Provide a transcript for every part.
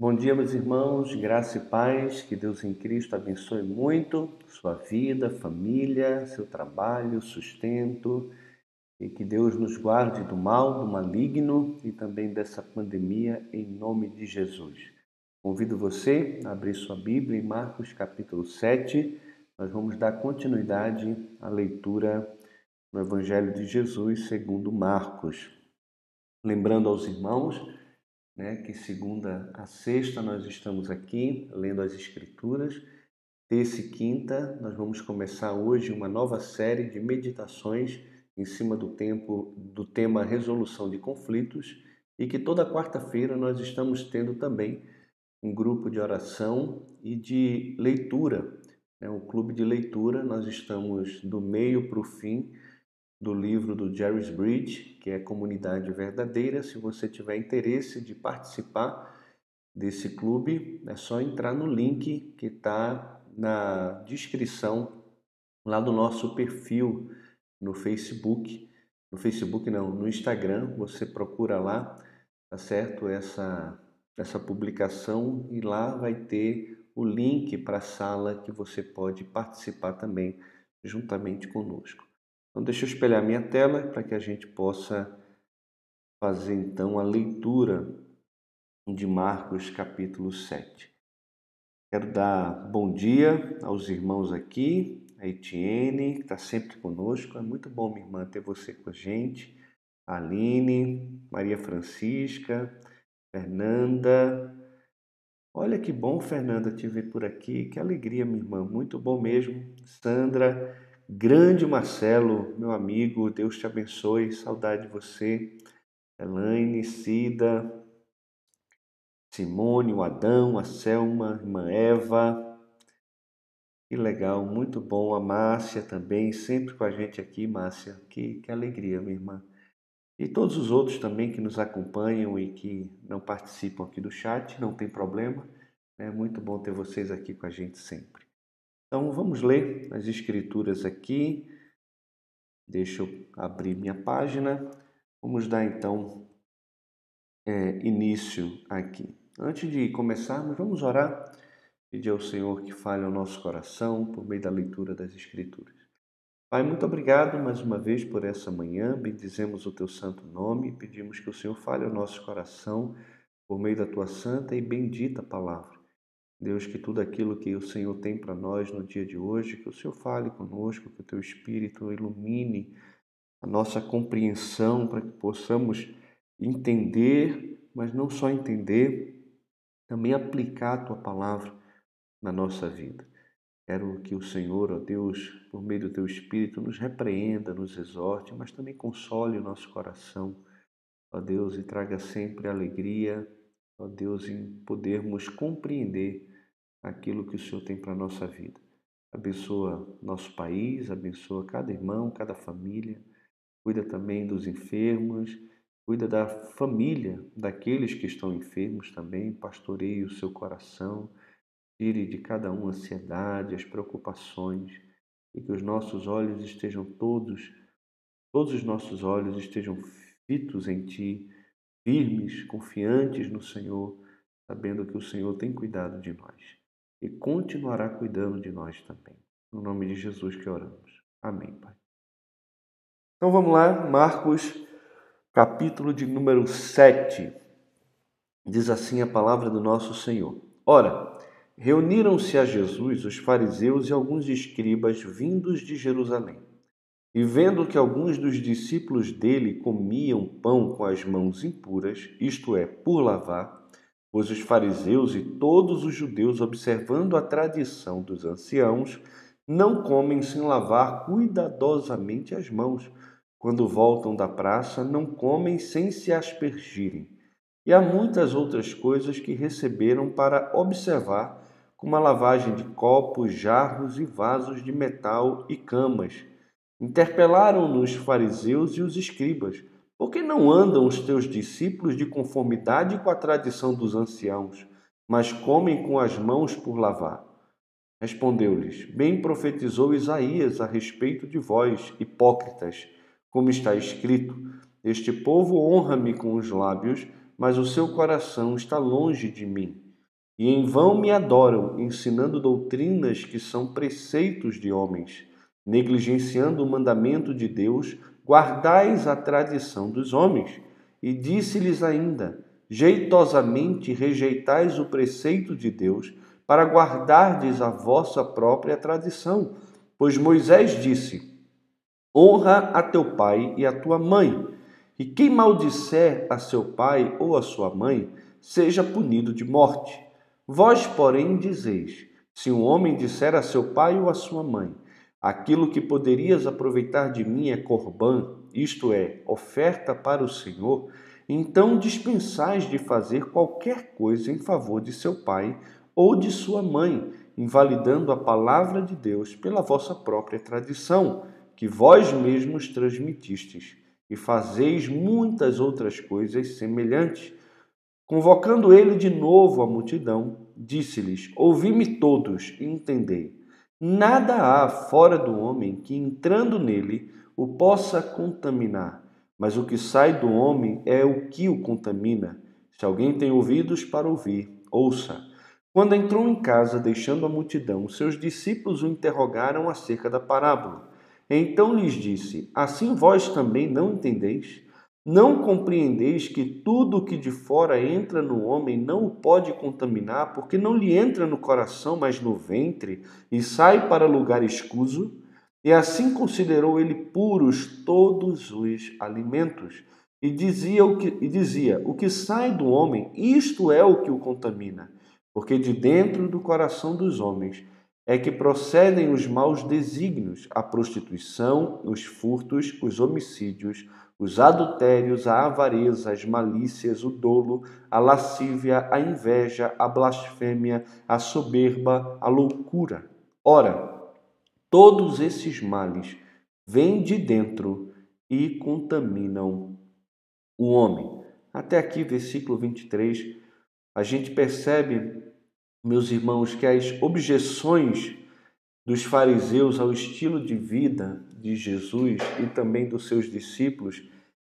Bom dia, meus irmãos, graça e paz, que Deus em Cristo abençoe muito sua vida, família, seu trabalho, sustento e que Deus nos guarde do mal, do maligno e também dessa pandemia em nome de Jesus. Convido você a abrir sua Bíblia em Marcos capítulo 7. Nós vamos dar continuidade à leitura no Evangelho de Jesus segundo Marcos. Lembrando aos irmãos né, que segunda a sexta nós estamos aqui lendo as Escrituras. Terça e quinta nós vamos começar hoje uma nova série de meditações em cima do tempo do tema resolução de conflitos e que toda quarta-feira nós estamos tendo também um grupo de oração e de leitura, né, um clube de leitura. Nós estamos do meio para o fim do livro do Jerry's Bridge, que é Comunidade Verdadeira. Se você tiver interesse de participar desse clube, é só entrar no link que está na descrição lá do nosso perfil no Facebook. No Facebook não, no Instagram, você procura lá, tá certo? Essa essa publicação e lá vai ter o link para a sala que você pode participar também juntamente conosco. Então, deixa eu espelhar minha tela para que a gente possa fazer então a leitura de Marcos capítulo 7. Quero dar bom dia aos irmãos aqui, a Etienne, que está sempre conosco. É muito bom, minha irmã, ter você com a gente. A Aline, Maria Francisca, Fernanda. Olha que bom, Fernanda, te ver por aqui. Que alegria, minha irmã. Muito bom mesmo. Sandra. Grande Marcelo, meu amigo, Deus te abençoe, saudade de você. Elaine, Cida, Simone, o Adão, a Selma, a irmã Eva. Que legal, muito bom. A Márcia também, sempre com a gente aqui, Márcia. Que, que alegria, minha irmã. E todos os outros também que nos acompanham e que não participam aqui do chat, não tem problema. É muito bom ter vocês aqui com a gente sempre. Então vamos ler as escrituras aqui. Deixa eu abrir minha página. Vamos dar então é, início aqui. Antes de começarmos, vamos orar, pedir ao Senhor que fale ao nosso coração por meio da leitura das Escrituras. Pai, muito obrigado mais uma vez por essa manhã, bendizemos o teu santo nome, pedimos que o Senhor fale ao nosso coração por meio da tua santa e bendita palavra. Deus, que tudo aquilo que o Senhor tem para nós no dia de hoje, que o Senhor fale conosco, que o teu Espírito ilumine a nossa compreensão para que possamos entender, mas não só entender, também aplicar a tua palavra na nossa vida. Quero que o Senhor, ó Deus, por meio do teu Espírito, nos repreenda, nos exorte, mas também console o nosso coração, ó Deus, e traga sempre alegria, ó Deus, em podermos compreender aquilo que o Senhor tem para a nossa vida. Abençoa nosso país, abençoa cada irmão, cada família. Cuida também dos enfermos, cuida da família daqueles que estão enfermos também. Pastoreie o seu coração, tire de cada um a ansiedade, as preocupações e que os nossos olhos estejam todos, todos os nossos olhos estejam fitos em Ti, firmes, confiantes no Senhor, sabendo que o Senhor tem cuidado de nós e continuará cuidando de nós também. No nome de Jesus que oramos. Amém, Pai. Então vamos lá, Marcos, capítulo de número 7. Diz assim a palavra do nosso Senhor. Ora, reuniram-se a Jesus os fariseus e alguns escribas vindos de Jerusalém. E vendo que alguns dos discípulos dele comiam pão com as mãos impuras, isto é, por lavar, Pois os fariseus e todos os judeus, observando a tradição dos anciãos, não comem sem lavar cuidadosamente as mãos. Quando voltam da praça, não comem sem se aspergirem. E há muitas outras coisas que receberam para observar, como a lavagem de copos, jarros e vasos de metal e camas. Interpelaram-nos os fariseus e os escribas por que não andam os teus discípulos de conformidade com a tradição dos anciãos, mas comem com as mãos por lavar? Respondeu-lhes: Bem profetizou Isaías a respeito de vós, hipócritas, como está escrito: Este povo honra-me com os lábios, mas o seu coração está longe de mim. e em vão me adoram, ensinando doutrinas que são preceitos de homens. Negligenciando o mandamento de Deus, guardais a tradição dos homens. E disse-lhes ainda: Jeitosamente rejeitais o preceito de Deus, para guardardes a vossa própria tradição. Pois Moisés disse: Honra a teu pai e a tua mãe, e quem maldisser a seu pai ou a sua mãe, seja punido de morte. Vós, porém, dizeis: se um homem disser a seu pai ou a sua mãe, aquilo que poderias aproveitar de mim é corbã, isto é, oferta para o Senhor, então dispensais de fazer qualquer coisa em favor de seu pai ou de sua mãe, invalidando a palavra de Deus pela vossa própria tradição, que vós mesmos transmitistes, e fazeis muitas outras coisas semelhantes Convocando ele de novo a multidão, disse-lhes: Ouvi-me todos e entendei. Nada há fora do homem que, entrando nele, o possa contaminar, mas o que sai do homem é o que o contamina. Se alguém tem ouvidos para ouvir, ouça. Quando entrou em casa, deixando a multidão, seus discípulos o interrogaram acerca da parábola. Então lhes disse: Assim vós também não entendeis? Não compreendeis que tudo o que de fora entra no homem não o pode contaminar, porque não lhe entra no coração, mas no ventre, e sai para lugar escuso? E assim considerou ele puros todos os alimentos. E dizia o que, e dizia, o que sai do homem, isto é o que o contamina, porque de dentro do coração dos homens é que procedem os maus desígnios, a prostituição, os furtos, os homicídios, os adultérios, a avareza, as malícias, o dolo, a lascívia, a inveja, a blasfêmia, a soberba, a loucura. Ora, todos esses males vêm de dentro e contaminam o homem. Até aqui, versículo 23, a gente percebe, meus irmãos, que as objeções dos fariseus ao estilo de vida de Jesus e também dos seus discípulos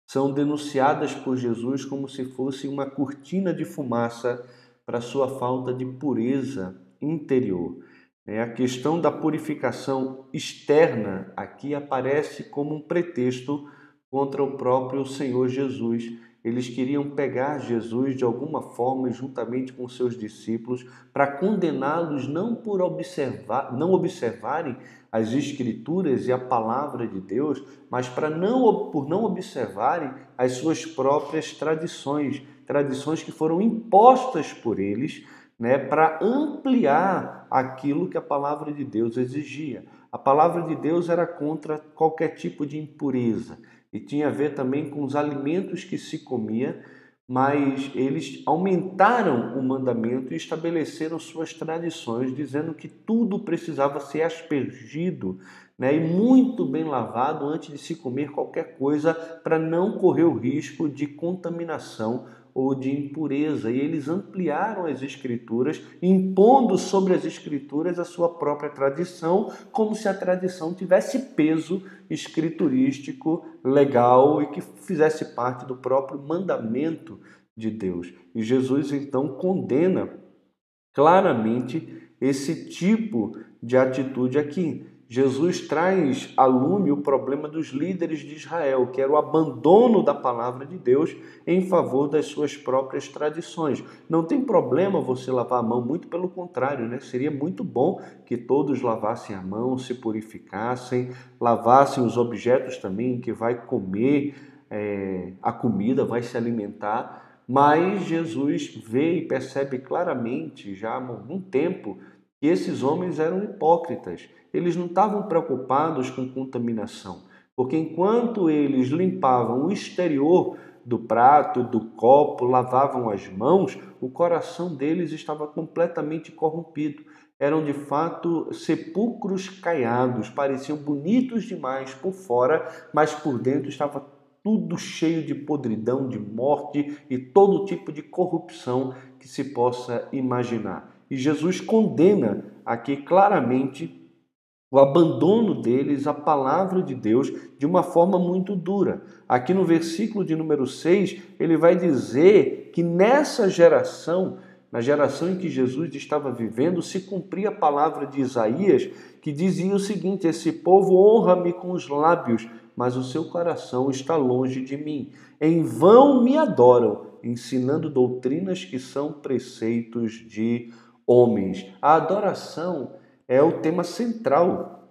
são denunciadas por Jesus como se fosse uma cortina de fumaça para sua falta de pureza interior. É, a questão da purificação externa aqui aparece como um pretexto contra o próprio Senhor Jesus eles queriam pegar Jesus de alguma forma, juntamente com seus discípulos, para condená-los não por observar, não observarem as escrituras e a palavra de Deus, mas para não por não observarem as suas próprias tradições, tradições que foram impostas por eles, né, para ampliar aquilo que a palavra de Deus exigia. A palavra de Deus era contra qualquer tipo de impureza e tinha a ver também com os alimentos que se comia, mas eles aumentaram o mandamento e estabeleceram suas tradições, dizendo que tudo precisava ser aspergido né, e muito bem lavado antes de se comer qualquer coisa, para não correr o risco de contaminação ou de impureza. E eles ampliaram as escrituras, impondo sobre as escrituras a sua própria tradição, como se a tradição tivesse peso escriturístico legal e que fizesse parte do próprio mandamento de Deus. E Jesus então condena claramente esse tipo de atitude aqui. Jesus traz a lume o problema dos líderes de Israel, que era o abandono da palavra de Deus em favor das suas próprias tradições. Não tem problema você lavar a mão, muito pelo contrário, né? Seria muito bom que todos lavassem a mão, se purificassem, lavassem os objetos também que vai comer é, a comida, vai se alimentar. Mas Jesus vê e percebe claramente, já há algum tempo, que esses homens eram hipócritas eles não estavam preocupados com contaminação, porque enquanto eles limpavam o exterior do prato, do copo, lavavam as mãos, o coração deles estava completamente corrompido. Eram de fato sepulcros caiados, pareciam bonitos demais por fora, mas por dentro estava tudo cheio de podridão, de morte e todo tipo de corrupção que se possa imaginar. E Jesus condena aqui claramente o abandono deles à palavra de Deus de uma forma muito dura. Aqui no versículo de número 6, ele vai dizer que nessa geração na geração em que Jesus estava vivendo, se cumpria a palavra de Isaías, que dizia o seguinte: Esse povo honra-me com os lábios, mas o seu coração está longe de mim. Em vão me adoram, ensinando doutrinas que são preceitos de homens. A adoração é o tema central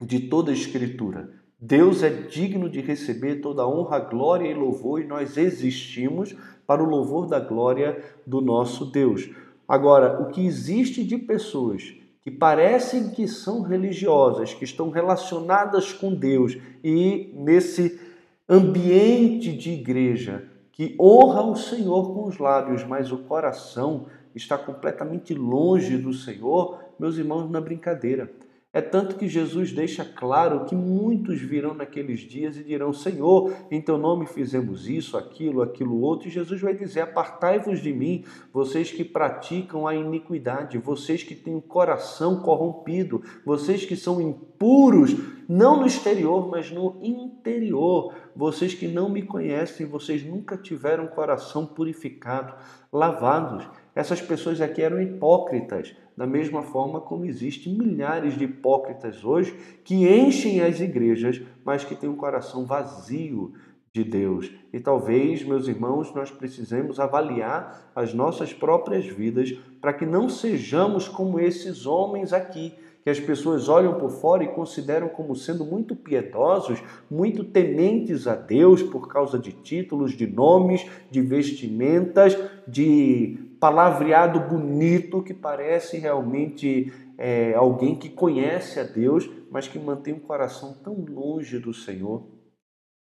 de toda a Escritura. Deus é digno de receber toda a honra, glória e louvor, e nós existimos para o louvor da glória do nosso Deus. Agora, o que existe de pessoas que parecem que são religiosas, que estão relacionadas com Deus e nesse ambiente de igreja que honra o Senhor com os lábios, mas o coração está completamente longe do Senhor, meus irmãos, na brincadeira. É tanto que Jesus deixa claro que muitos virão naqueles dias e dirão: Senhor, em teu nome fizemos isso, aquilo, aquilo outro. E Jesus vai dizer: Apartai-vos de mim, vocês que praticam a iniquidade, vocês que têm o coração corrompido, vocês que são impuros, não no exterior, mas no interior. Vocês que não me conhecem, vocês nunca tiveram coração purificado, lavados. Essas pessoas aqui eram hipócritas, da mesma forma como existem milhares de hipócritas hoje que enchem as igrejas, mas que têm um coração vazio de Deus. E talvez, meus irmãos, nós precisemos avaliar as nossas próprias vidas para que não sejamos como esses homens aqui que as pessoas olham por fora e consideram como sendo muito piedosos, muito tementes a Deus por causa de títulos, de nomes, de vestimentas, de palavreado bonito que parece realmente é, alguém que conhece a Deus, mas que mantém um coração tão longe do Senhor,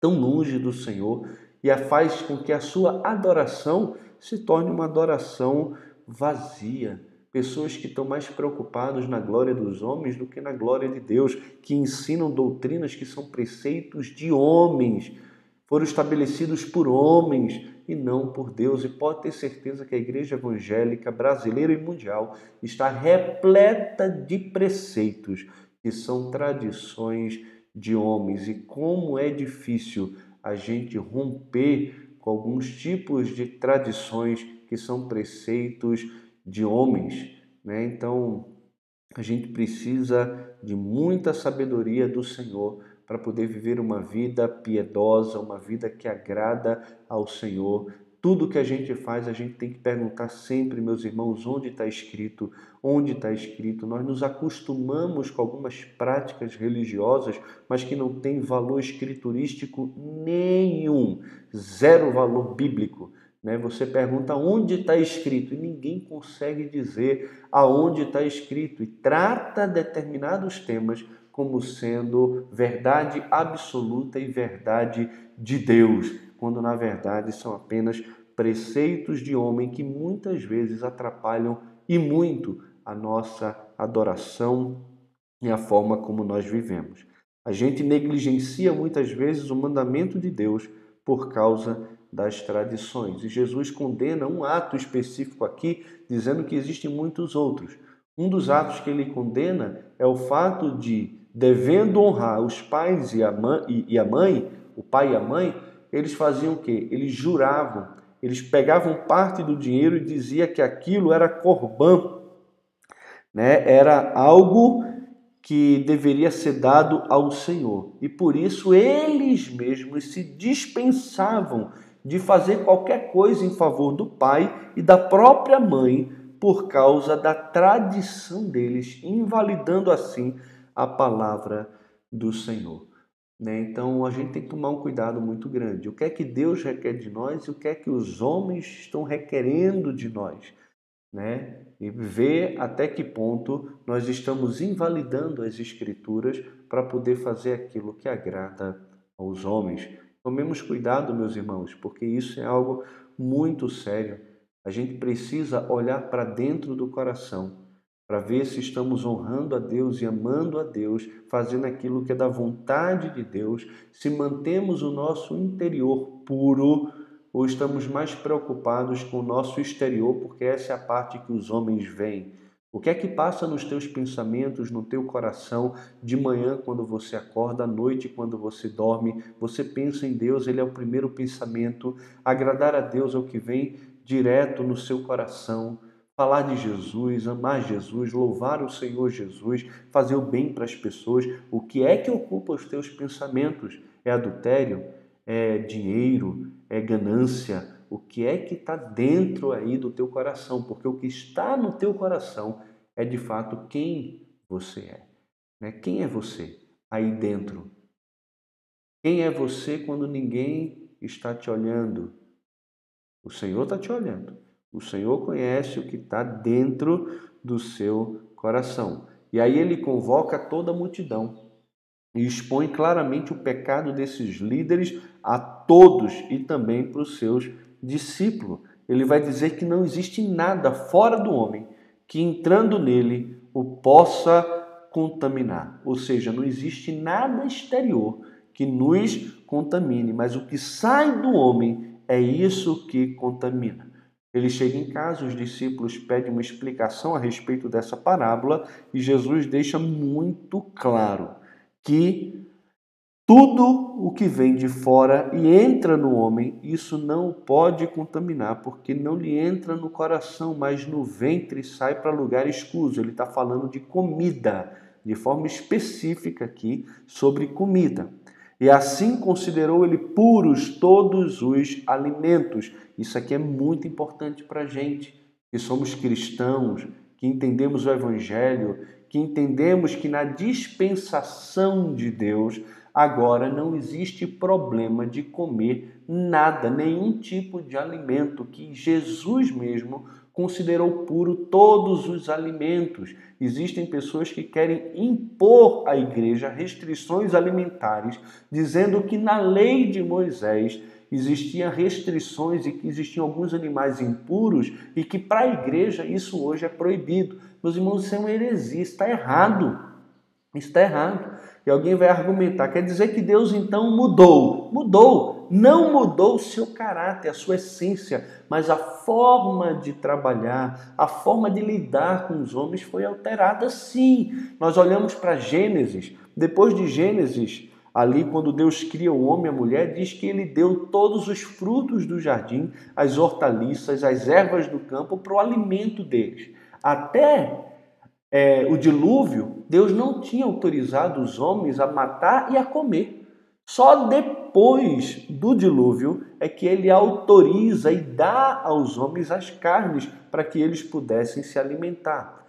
tão longe do Senhor, e a faz com que a sua adoração se torne uma adoração vazia, pessoas que estão mais preocupados na glória dos homens do que na glória de Deus, que ensinam doutrinas que são preceitos de homens, foram estabelecidos por homens e não por Deus. E pode ter certeza que a igreja evangélica brasileira e mundial está repleta de preceitos que são tradições de homens. E como é difícil a gente romper com alguns tipos de tradições que são preceitos de homens, né? Então, a gente precisa de muita sabedoria do Senhor para poder viver uma vida piedosa, uma vida que agrada ao Senhor. Tudo que a gente faz, a gente tem que perguntar sempre, meus irmãos, onde está escrito, onde está escrito. Nós nos acostumamos com algumas práticas religiosas, mas que não têm valor escriturístico nenhum, zero valor bíblico. Né? Você pergunta onde está escrito e ninguém consegue dizer aonde está escrito e trata determinados temas como sendo verdade absoluta e verdade de Deus, quando na verdade são apenas preceitos de homem que muitas vezes atrapalham e muito a nossa adoração e a forma como nós vivemos. A gente negligencia muitas vezes o mandamento de Deus por causa das tradições. E Jesus condena um ato específico aqui, dizendo que existem muitos outros. Um dos atos que ele condena é o fato de, devendo honrar os pais e a mãe, o pai e a mãe, eles faziam o quê? Eles juravam, eles pegavam parte do dinheiro e dizia que aquilo era corbã, né? Era algo que deveria ser dado ao Senhor. E por isso eles mesmos se dispensavam de fazer qualquer coisa em favor do pai e da própria mãe por causa da tradição deles, invalidando assim a palavra do Senhor. Né? Então a gente tem que tomar um cuidado muito grande. O que é que Deus requer de nós e o que é que os homens estão requerendo de nós? Né? E ver até que ponto nós estamos invalidando as Escrituras para poder fazer aquilo que agrada aos homens. Tomemos cuidado, meus irmãos, porque isso é algo muito sério. A gente precisa olhar para dentro do coração para ver se estamos honrando a Deus e amando a Deus, fazendo aquilo que é da vontade de Deus, se mantemos o nosso interior puro ou estamos mais preocupados com o nosso exterior, porque essa é a parte que os homens veem. O que é que passa nos teus pensamentos, no teu coração, de manhã quando você acorda, à noite quando você dorme? Você pensa em Deus, ele é o primeiro pensamento. Agradar a Deus é o que vem direto no seu coração. Falar de Jesus, amar Jesus, louvar o Senhor Jesus, fazer o bem para as pessoas. O que é que ocupa os teus pensamentos? É adultério? É dinheiro? É ganância? O que é que está dentro aí do teu coração? Porque o que está no teu coração é de fato quem você é. Né? Quem é você aí dentro? Quem é você quando ninguém está te olhando? O Senhor está te olhando. O Senhor conhece o que está dentro do seu coração. E aí ele convoca toda a multidão e expõe claramente o pecado desses líderes a todos e também para os seus discípulos. Ele vai dizer que não existe nada fora do homem que entrando nele o possa contaminar. Ou seja, não existe nada exterior que nos contamine, mas o que sai do homem é isso que contamina. Ele chega em casa, os discípulos pedem uma explicação a respeito dessa parábola e Jesus deixa muito claro que tudo o que vem de fora e entra no homem, isso não pode contaminar, porque não lhe entra no coração, mas no ventre sai para lugar escuso. Ele está falando de comida, de forma específica aqui sobre comida. E assim considerou ele puros todos os alimentos. Isso aqui é muito importante para a gente, que somos cristãos, que entendemos o Evangelho, que entendemos que na dispensação de Deus agora não existe problema de comer nada, nenhum tipo de alimento que Jesus mesmo considerou puro todos os alimentos. Existem pessoas que querem impor à igreja restrições alimentares, dizendo que na lei de Moisés existiam restrições e que existiam alguns animais impuros e que para a igreja isso hoje é proibido. Meus irmãos, isso é uma heresia, está errado. Está errado. E alguém vai argumentar, quer dizer que Deus então mudou. Mudou. Não mudou o seu caráter, a sua essência, mas a forma de trabalhar, a forma de lidar com os homens foi alterada sim. Nós olhamos para Gênesis, depois de Gênesis, ali quando Deus cria o homem e a mulher, diz que ele deu todos os frutos do jardim, as hortaliças, as ervas do campo para o alimento deles. Até é, o dilúvio, Deus não tinha autorizado os homens a matar e a comer. Só depois do dilúvio é que ele autoriza e dá aos homens as carnes para que eles pudessem se alimentar.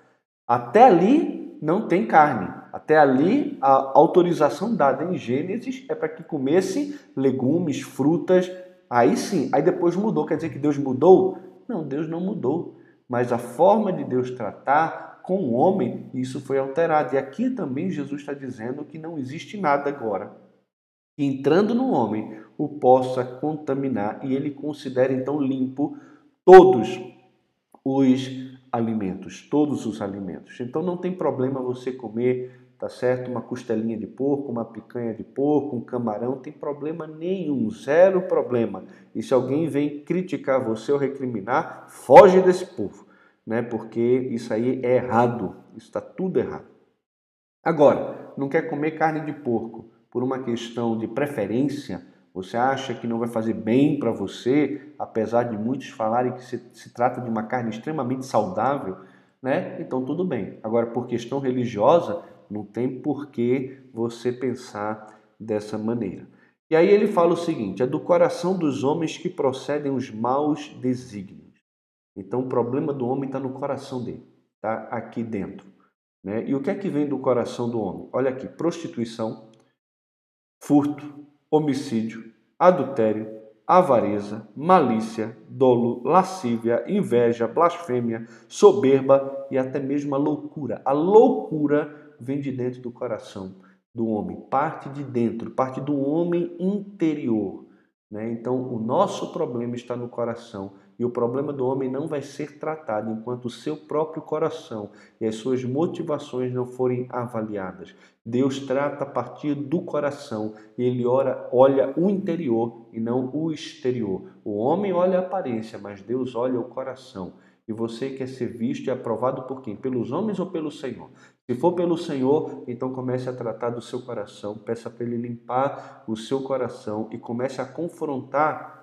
Até ali não tem carne. Até ali a autorização dada em Gênesis é para que comesse legumes, frutas. Aí sim, aí depois mudou. Quer dizer que Deus mudou? Não, Deus não mudou. Mas a forma de Deus tratar com o homem, isso foi alterado. E aqui também Jesus está dizendo que não existe nada agora entrando no homem o possa contaminar e ele considera então limpo todos os alimentos, todos os alimentos. Então não tem problema você comer, tá certo? Uma costelinha de porco, uma picanha de porco, um camarão, tem problema nenhum, zero problema. E se alguém vem criticar você ou recriminar, foge desse povo né? Porque isso aí é errado, está tudo errado. Agora, não quer comer carne de porco por uma questão de preferência? Você acha que não vai fazer bem para você, apesar de muitos falarem que se, se trata de uma carne extremamente saudável, né? Então tudo bem. Agora, por questão religiosa, não tem por que você pensar dessa maneira. E aí ele fala o seguinte: é do coração dos homens que procedem os maus desígnios. Então, o problema do homem está no coração dele, está aqui dentro. Né? E o que é que vem do coração do homem? Olha aqui: prostituição, furto, homicídio, adultério, avareza, malícia, dolo, lascívia, inveja, blasfêmia, soberba e até mesmo a loucura. A loucura vem de dentro do coração do homem, parte de dentro, parte do homem interior. Né? Então, o nosso problema está no coração e o problema do homem não vai ser tratado enquanto o seu próprio coração e as suas motivações não forem avaliadas. Deus trata a partir do coração e ele ora, olha o interior e não o exterior. O homem olha a aparência, mas Deus olha o coração. E você quer ser visto e aprovado por quem? Pelos homens ou pelo Senhor? Se for pelo Senhor, então comece a tratar do seu coração, peça para Ele limpar o seu coração e comece a confrontar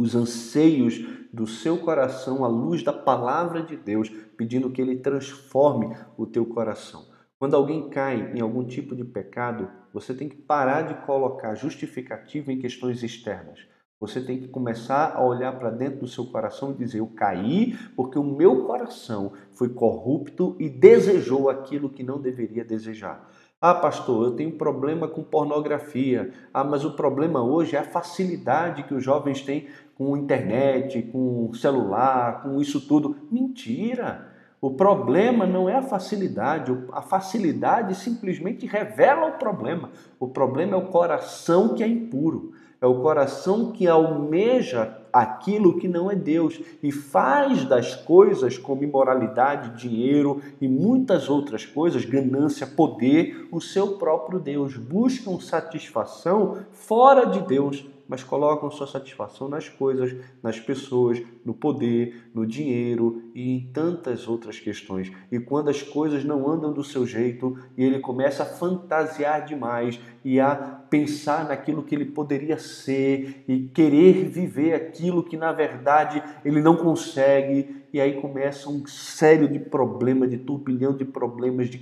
os anseios do seu coração à luz da palavra de Deus, pedindo que ele transforme o teu coração. Quando alguém cai em algum tipo de pecado, você tem que parar de colocar justificativa em questões externas. Você tem que começar a olhar para dentro do seu coração e dizer: Eu caí porque o meu coração foi corrupto e desejou aquilo que não deveria desejar. Ah, pastor, eu tenho problema com pornografia. Ah, mas o problema hoje é a facilidade que os jovens têm com internet, com celular, com isso tudo. Mentira! O problema não é a facilidade, a facilidade simplesmente revela o problema. O problema é o coração que é impuro, é o coração que almeja aquilo que não é Deus e faz das coisas como imoralidade, dinheiro e muitas outras coisas, ganância, poder, o seu próprio Deus. Buscam satisfação fora de Deus mas colocam sua satisfação nas coisas, nas pessoas, no poder, no dinheiro e em tantas outras questões. E quando as coisas não andam do seu jeito e ele começa a fantasiar demais e a pensar naquilo que ele poderia ser e querer viver aquilo que na verdade ele não consegue, e aí começa um sério de problema, de turbilhão de problemas, de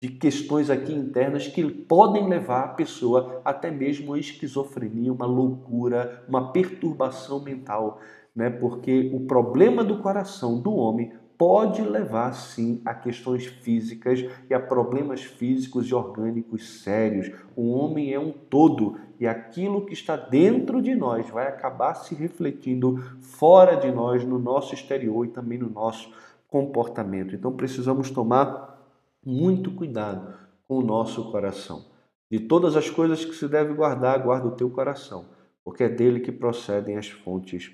de questões aqui internas que podem levar a pessoa até mesmo a esquizofrenia, uma loucura, uma perturbação mental, né? Porque o problema do coração do homem pode levar sim a questões físicas e a problemas físicos e orgânicos sérios. O homem é um todo e aquilo que está dentro de nós vai acabar se refletindo fora de nós, no nosso exterior e também no nosso comportamento. Então precisamos tomar muito cuidado com o nosso coração. De todas as coisas que se deve guardar, guarda o teu coração, porque é dele que procedem as fontes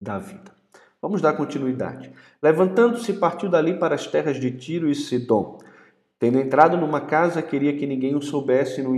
da vida. Vamos dar continuidade. Levantando-se, partiu dali para as terras de Tiro e Sidom. Tendo entrado numa casa, queria que ninguém o soubesse, no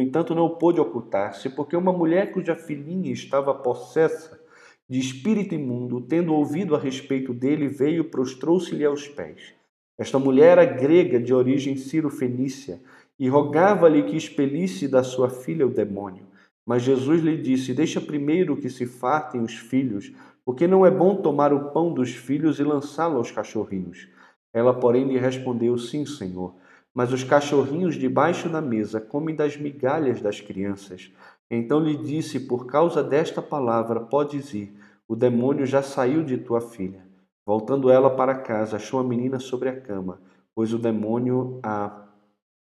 entanto, não pôde ocultar-se, porque uma mulher cuja filhinha estava possessa de espírito imundo, tendo ouvido a respeito dele, veio e prostrou-se-lhe aos pés. Esta mulher era grega de origem ciro-fenícia e rogava-lhe que expelisse da sua filha o demônio. Mas Jesus lhe disse: Deixa primeiro que se fartem os filhos, porque não é bom tomar o pão dos filhos e lançá-lo aos cachorrinhos. Ela, porém, lhe respondeu: Sim, Senhor. Mas os cachorrinhos debaixo da mesa comem das migalhas das crianças. Então lhe disse: Por causa desta palavra, podes ir, o demônio já saiu de tua filha. Voltando ela para casa, achou a menina sobre a cama, pois o demônio a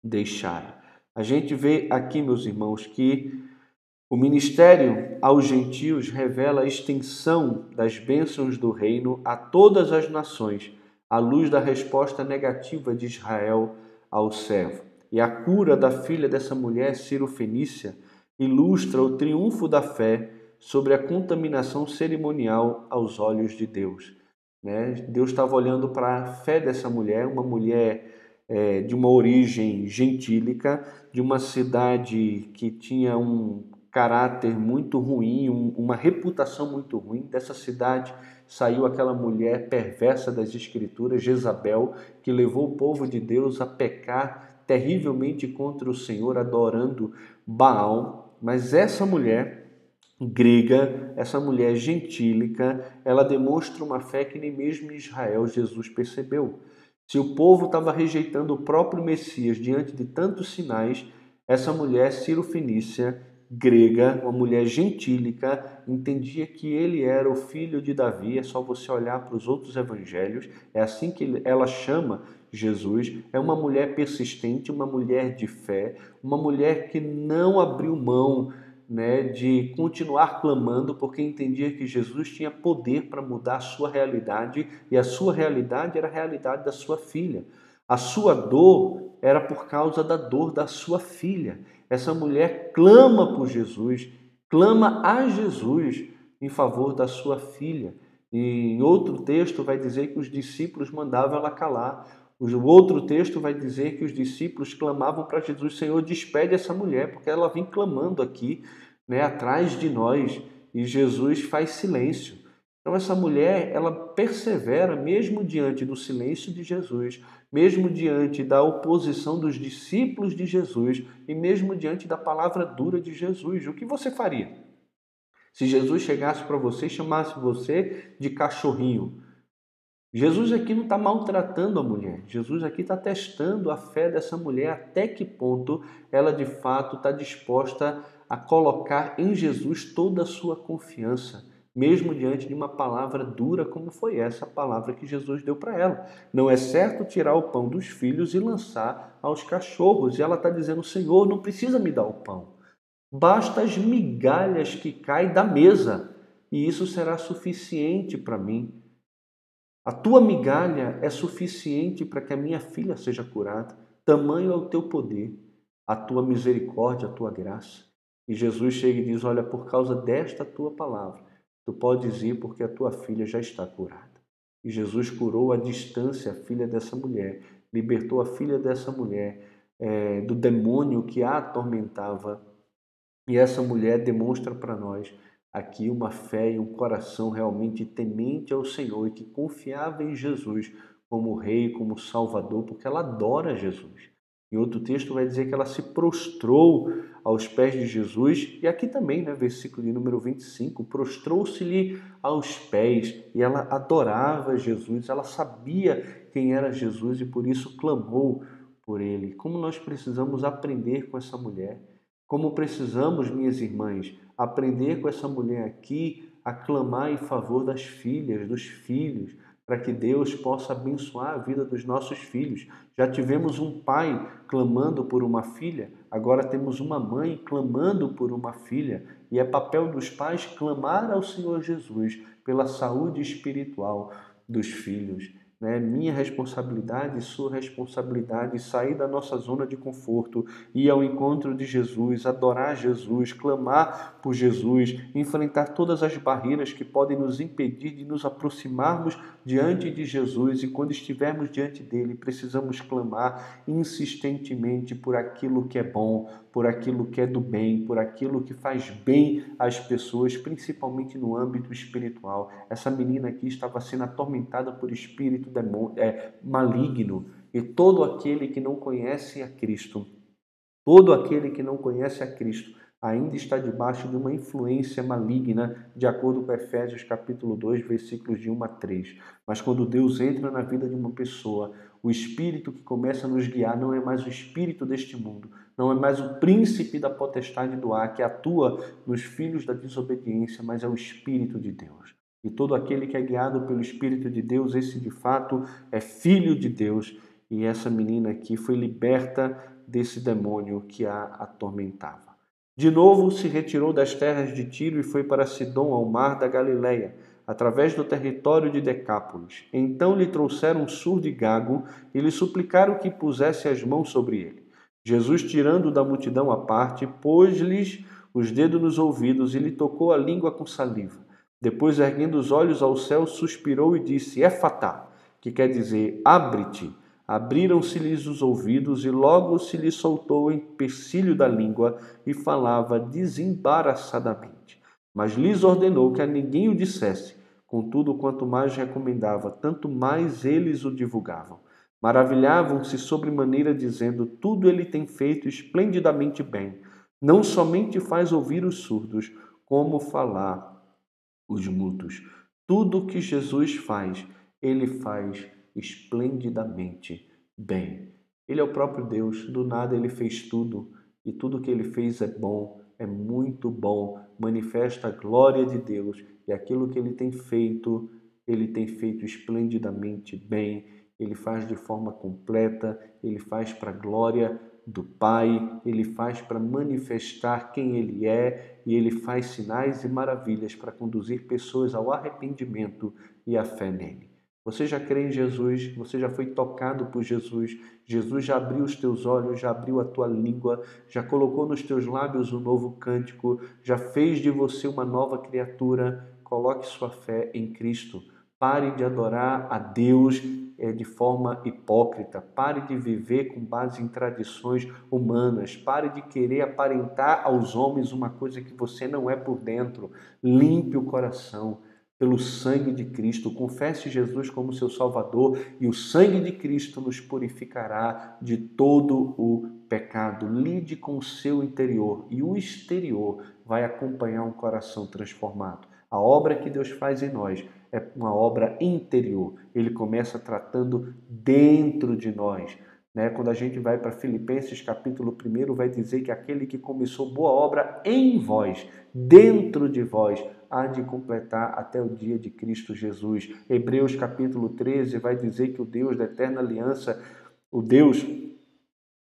deixara. A gente vê aqui, meus irmãos, que o ministério aos gentios revela a extensão das bênçãos do reino a todas as nações, à luz da resposta negativa de Israel ao servo. E a cura da filha dessa mulher, Ciro Fenícia, ilustra o triunfo da fé sobre a contaminação cerimonial aos olhos de Deus. Né? Deus estava olhando para a fé dessa mulher, uma mulher é, de uma origem gentílica, de uma cidade que tinha um caráter muito ruim, um, uma reputação muito ruim. Dessa cidade saiu aquela mulher perversa das Escrituras, Jezabel, que levou o povo de Deus a pecar terrivelmente contra o Senhor, adorando Baal. Mas essa mulher grega, essa mulher gentílica, ela demonstra uma fé que nem mesmo em Israel Jesus percebeu. Se o povo estava rejeitando o próprio Messias diante de tantos sinais, essa mulher Ciro-Fenícia, grega, uma mulher gentílica, entendia que ele era o filho de Davi. É só você olhar para os outros evangelhos, é assim que ela chama Jesus. É uma mulher persistente, uma mulher de fé, uma mulher que não abriu mão né, de continuar clamando, porque entendia que Jesus tinha poder para mudar a sua realidade e a sua realidade era a realidade da sua filha. A sua dor era por causa da dor da sua filha. Essa mulher clama por Jesus, clama a Jesus em favor da sua filha. E em outro texto vai dizer que os discípulos mandavam ela calar. O outro texto vai dizer que os discípulos clamavam para Jesus: Senhor, despede essa mulher, porque ela vem clamando aqui, né, atrás de nós, e Jesus faz silêncio. Então essa mulher, ela persevera mesmo diante do silêncio de Jesus, mesmo diante da oposição dos discípulos de Jesus e mesmo diante da palavra dura de Jesus. O que você faria? Se Jesus chegasse para você e chamasse você de cachorrinho, Jesus aqui não está maltratando a mulher. Jesus aqui está testando a fé dessa mulher até que ponto ela de fato está disposta a colocar em Jesus toda a sua confiança, mesmo diante de uma palavra dura como foi essa palavra que Jesus deu para ela. Não é certo tirar o pão dos filhos e lançar aos cachorros. E ela está dizendo: Senhor, não precisa me dar o pão. Basta as migalhas que caem da mesa, e isso será suficiente para mim. A tua migalha é suficiente para que a minha filha seja curada. Tamanho é o teu poder, a tua misericórdia, a tua graça. E Jesus chega e diz: Olha, por causa desta tua palavra, tu podes ir porque a tua filha já está curada. E Jesus curou à distância a filha dessa mulher, libertou a filha dessa mulher é, do demônio que a atormentava e essa mulher demonstra para nós aqui uma fé e um coração realmente temente ao Senhor e que confiava em Jesus como Rei, como Salvador, porque ela adora Jesus. Em outro texto vai dizer que ela se prostrou aos pés de Jesus, e aqui também, né, versículo de número 25, prostrou-se-lhe aos pés, e ela adorava Jesus, ela sabia quem era Jesus e por isso clamou por ele. Como nós precisamos aprender com essa mulher como precisamos, minhas irmãs, aprender com essa mulher aqui a clamar em favor das filhas, dos filhos, para que Deus possa abençoar a vida dos nossos filhos. Já tivemos um pai clamando por uma filha, agora temos uma mãe clamando por uma filha, e é papel dos pais clamar ao Senhor Jesus pela saúde espiritual dos filhos né? minha responsabilidade, sua responsabilidade, sair da nossa zona de conforto, ir ao encontro de Jesus, adorar Jesus, clamar por Jesus, enfrentar todas as barreiras que podem nos impedir de nos aproximarmos diante de Jesus e quando estivermos diante dele, precisamos clamar insistentemente por aquilo que é bom, por aquilo que é do bem, por aquilo que faz bem às pessoas, principalmente no âmbito espiritual. Essa menina aqui estava sendo atormentada por espírito é, maligno e todo aquele que não conhece a Cristo, todo aquele que não conhece a Cristo, ainda está debaixo de uma influência maligna, de acordo com Efésios capítulo 2, versículos de 1 a 3. Mas quando Deus entra na vida de uma pessoa, o espírito que começa a nos guiar não é mais o espírito deste mundo, não é mais o príncipe da potestade do ar que atua nos filhos da desobediência, mas é o espírito de Deus. E todo aquele que é guiado pelo espírito de Deus, esse de fato é filho de Deus. E essa menina aqui foi liberta desse demônio que a atormentava. De novo se retirou das terras de Tiro e foi para Sidom, ao mar da Galileia, através do território de Decápolis. Então lhe trouxeram um surdo e gago e lhe suplicaram que pusesse as mãos sobre ele. Jesus, tirando da multidão a parte, pôs-lhes os dedos nos ouvidos e lhe tocou a língua com saliva. Depois, erguendo os olhos ao céu, suspirou e disse: É fatá, que quer dizer abre-te. Abriram-se-lhes os ouvidos e logo se lhe soltou o empecilho da língua e falava desembaraçadamente. Mas lhes ordenou que a ninguém o dissesse. Contudo, quanto mais recomendava, tanto mais eles o divulgavam. Maravilhavam-se sobremaneira, dizendo: Tudo ele tem feito esplendidamente bem. Não somente faz ouvir os surdos, como falar os mudos. Tudo o que Jesus faz, ele faz esplendidamente bem. Ele é o próprio Deus, do nada ele fez tudo e tudo que ele fez é bom, é muito bom, manifesta a glória de Deus e aquilo que ele tem feito, ele tem feito esplendidamente bem, ele faz de forma completa, ele faz para a glória do Pai, ele faz para manifestar quem ele é e ele faz sinais e maravilhas para conduzir pessoas ao arrependimento e à fé nele. Você já crê em Jesus, você já foi tocado por Jesus, Jesus já abriu os teus olhos, já abriu a tua língua, já colocou nos teus lábios um novo cântico, já fez de você uma nova criatura. Coloque sua fé em Cristo. Pare de adorar a Deus é, de forma hipócrita. Pare de viver com base em tradições humanas. Pare de querer aparentar aos homens uma coisa que você não é por dentro. Limpe o coração pelo sangue de Cristo. Confesse Jesus como seu Salvador e o sangue de Cristo nos purificará de todo o pecado. Lide com o seu interior e o exterior vai acompanhar um coração transformado. A obra que Deus faz em nós é uma obra interior. Ele começa tratando dentro de nós. Né? Quando a gente vai para Filipenses capítulo 1, vai dizer que aquele que começou boa obra em vós, dentro de vós, há de completar até o dia de Cristo Jesus. Hebreus capítulo 13 vai dizer que o Deus da eterna aliança, o Deus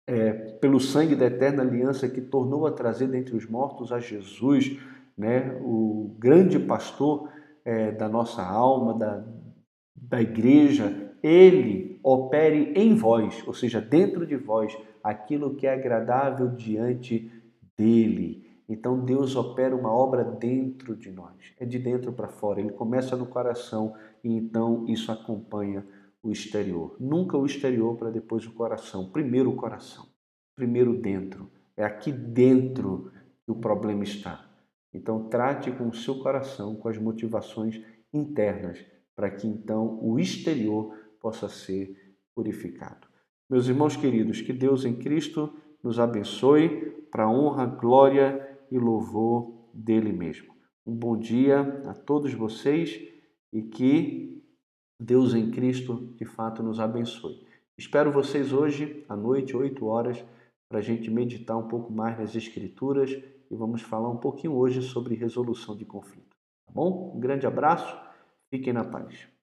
é, pelo sangue da eterna aliança que tornou a trazer dentre os mortos a Jesus, né, o grande pastor é, da nossa alma, da, da igreja, ele opere em vós, ou seja, dentro de vós, aquilo que é agradável diante dele. Então Deus opera uma obra dentro de nós, é de dentro para fora. Ele começa no coração e então isso acompanha o exterior. Nunca o exterior para depois o coração. Primeiro o coração, primeiro dentro. É aqui dentro que o problema está. Então trate com o seu coração, com as motivações internas, para que então o exterior possa ser purificado. Meus irmãos queridos, que Deus em Cristo nos abençoe para honra, glória e louvor dele mesmo. Um bom dia a todos vocês e que Deus em Cristo de fato nos abençoe. Espero vocês hoje à noite, 8 horas, para a gente meditar um pouco mais nas Escrituras e vamos falar um pouquinho hoje sobre resolução de conflito. Tá bom? Um grande abraço, fiquem na paz.